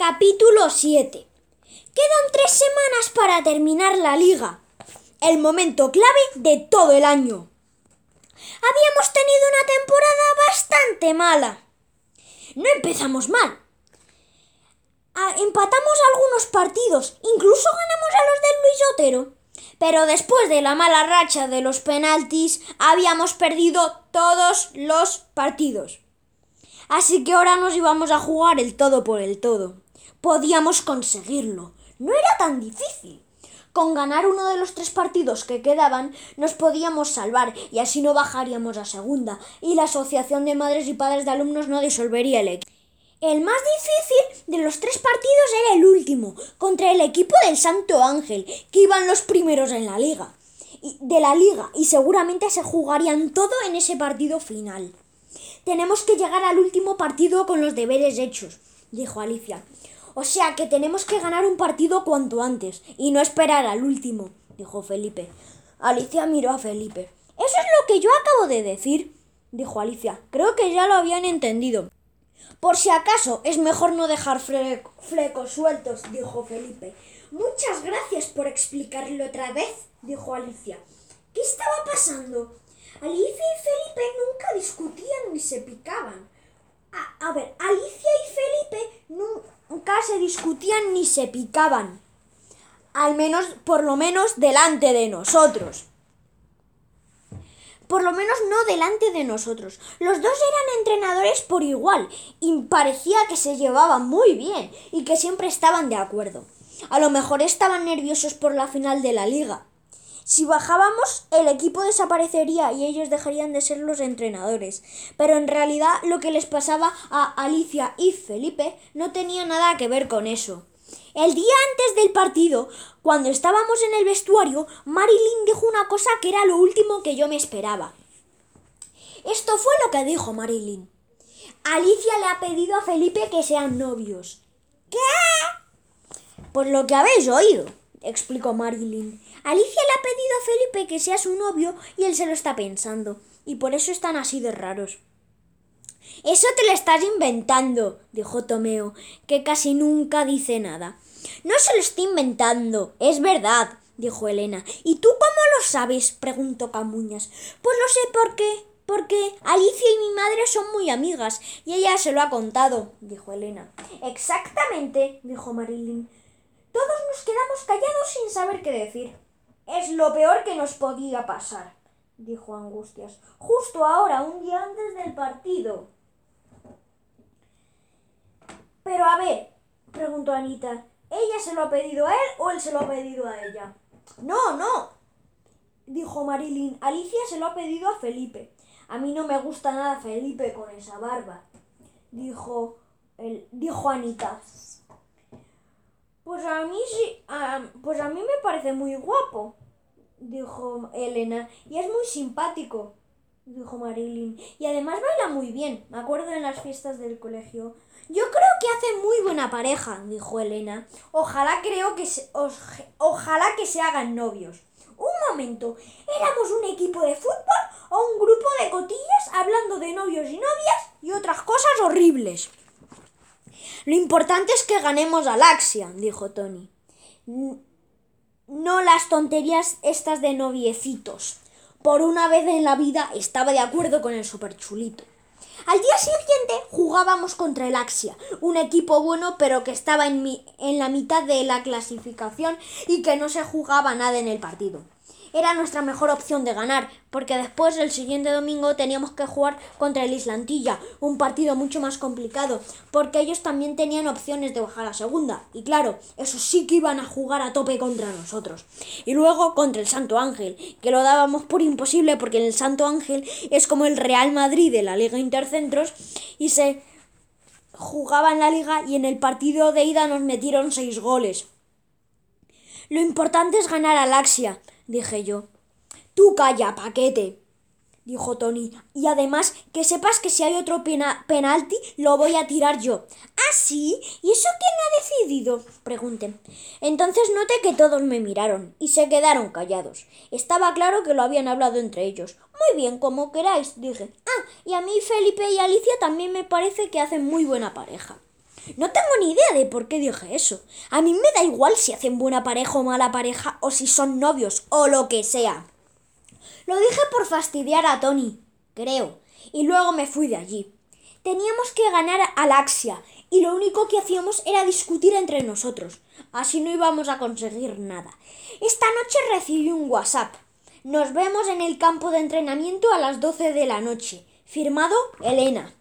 Capítulo 7. Quedan tres semanas para terminar la liga. El momento clave de todo el año. Habíamos tenido una temporada bastante mala. No empezamos mal. Ah, empatamos algunos partidos, incluso ganamos a los del Luis Otero. Pero después de la mala racha de los penaltis, habíamos perdido todos los partidos. Así que ahora nos íbamos a jugar el todo por el todo. Podíamos conseguirlo. No era tan difícil. Con ganar uno de los tres partidos que quedaban, nos podíamos salvar y así no bajaríamos a segunda y la Asociación de Madres y Padres de Alumnos no disolvería el equipo. El más difícil de los tres partidos era el último, contra el equipo del Santo Ángel, que iban los primeros en la liga. de la liga y seguramente se jugarían todo en ese partido final. Tenemos que llegar al último partido con los deberes hechos, dijo Alicia. O sea que tenemos que ganar un partido cuanto antes y no esperar al último, dijo Felipe. Alicia miró a Felipe. Eso es lo que yo acabo de decir, dijo Alicia. Creo que ya lo habían entendido. Por si acaso, es mejor no dejar flecos sueltos, dijo Felipe. Muchas gracias por explicarlo otra vez, dijo Alicia. ¿Qué estaba pasando? Alicia y Felipe nunca discutían ni se picaban. A, a ver, Alicia y Felipe nunca se discutían ni se picaban. Al menos, por lo menos, delante de nosotros. Por lo menos no delante de nosotros. Los dos eran entrenadores por igual y parecía que se llevaban muy bien y que siempre estaban de acuerdo. A lo mejor estaban nerviosos por la final de la liga. Si bajábamos, el equipo desaparecería y ellos dejarían de ser los entrenadores. Pero en realidad lo que les pasaba a Alicia y Felipe no tenía nada que ver con eso. El día antes del partido, cuando estábamos en el vestuario, Marilyn dijo una cosa que era lo último que yo me esperaba. Esto fue lo que dijo Marilyn. Alicia le ha pedido a Felipe que sean novios. ¿Qué? Por lo que habéis oído explicó Marilyn. Alicia le ha pedido a Felipe que sea su novio y él se lo está pensando, y por eso están así de raros. Eso te lo estás inventando, dijo Tomeo, que casi nunca dice nada. No se lo estoy inventando, es verdad, dijo Elena. ¿Y tú cómo lo sabes? preguntó Camuñas. Pues lo sé por qué. Porque Alicia y mi madre son muy amigas y ella se lo ha contado, dijo Elena. Exactamente, dijo Marilyn. Todos nos quedamos callados sin saber qué decir. Es lo peor que nos podía pasar, dijo Angustias. Justo ahora, un día antes del partido. Pero a ver, preguntó Anita, ¿ella se lo ha pedido a él o él se lo ha pedido a ella? No, no, dijo Marilyn. Alicia se lo ha pedido a Felipe. A mí no me gusta nada Felipe con esa barba, dijo, el, dijo Anita. Pues a mí sí, pues a mí me parece muy guapo, dijo Elena, y es muy simpático, dijo Marilyn, y además baila muy bien, me acuerdo en las fiestas del colegio. Yo creo que hace muy buena pareja, dijo Elena. Ojalá creo que se, ojalá que se hagan novios. Un momento, ¿éramos un equipo de fútbol o un grupo de cotillas hablando de novios y novias y otras cosas horribles? Lo importante es que ganemos a Laxia, dijo Tony. No las tonterías estas de noviecitos. Por una vez en la vida estaba de acuerdo con el superchulito. Al día siguiente jugábamos contra el Axia, un equipo bueno pero que estaba en, en la mitad de la clasificación y que no se jugaba nada en el partido era nuestra mejor opción de ganar, porque después el siguiente domingo teníamos que jugar contra el Islantilla, un partido mucho más complicado, porque ellos también tenían opciones de bajar a segunda, y claro, eso sí que iban a jugar a tope contra nosotros. Y luego contra el Santo Ángel, que lo dábamos por imposible porque el Santo Ángel es como el Real Madrid de la Liga Intercentros y se jugaba en la liga y en el partido de ida nos metieron seis goles. Lo importante es ganar a Laxia, dije yo. Tú calla, paquete, dijo Tony. Y además, que sepas que si hay otro penalti, lo voy a tirar yo. ¿Ah, sí? ¿Y eso quién ha decidido? pregunté. Entonces noté que todos me miraron y se quedaron callados. Estaba claro que lo habían hablado entre ellos. Muy bien, como queráis, dije. Ah, y a mí Felipe y Alicia también me parece que hacen muy buena pareja. No tengo ni idea de por qué dije eso. A mí me da igual si hacen buena pareja o mala pareja o si son novios o lo que sea. Lo dije por fastidiar a Tony, creo, y luego me fui de allí. Teníamos que ganar a Laxia y lo único que hacíamos era discutir entre nosotros. Así no íbamos a conseguir nada. Esta noche recibí un WhatsApp. Nos vemos en el campo de entrenamiento a las 12 de la noche. Firmado Elena.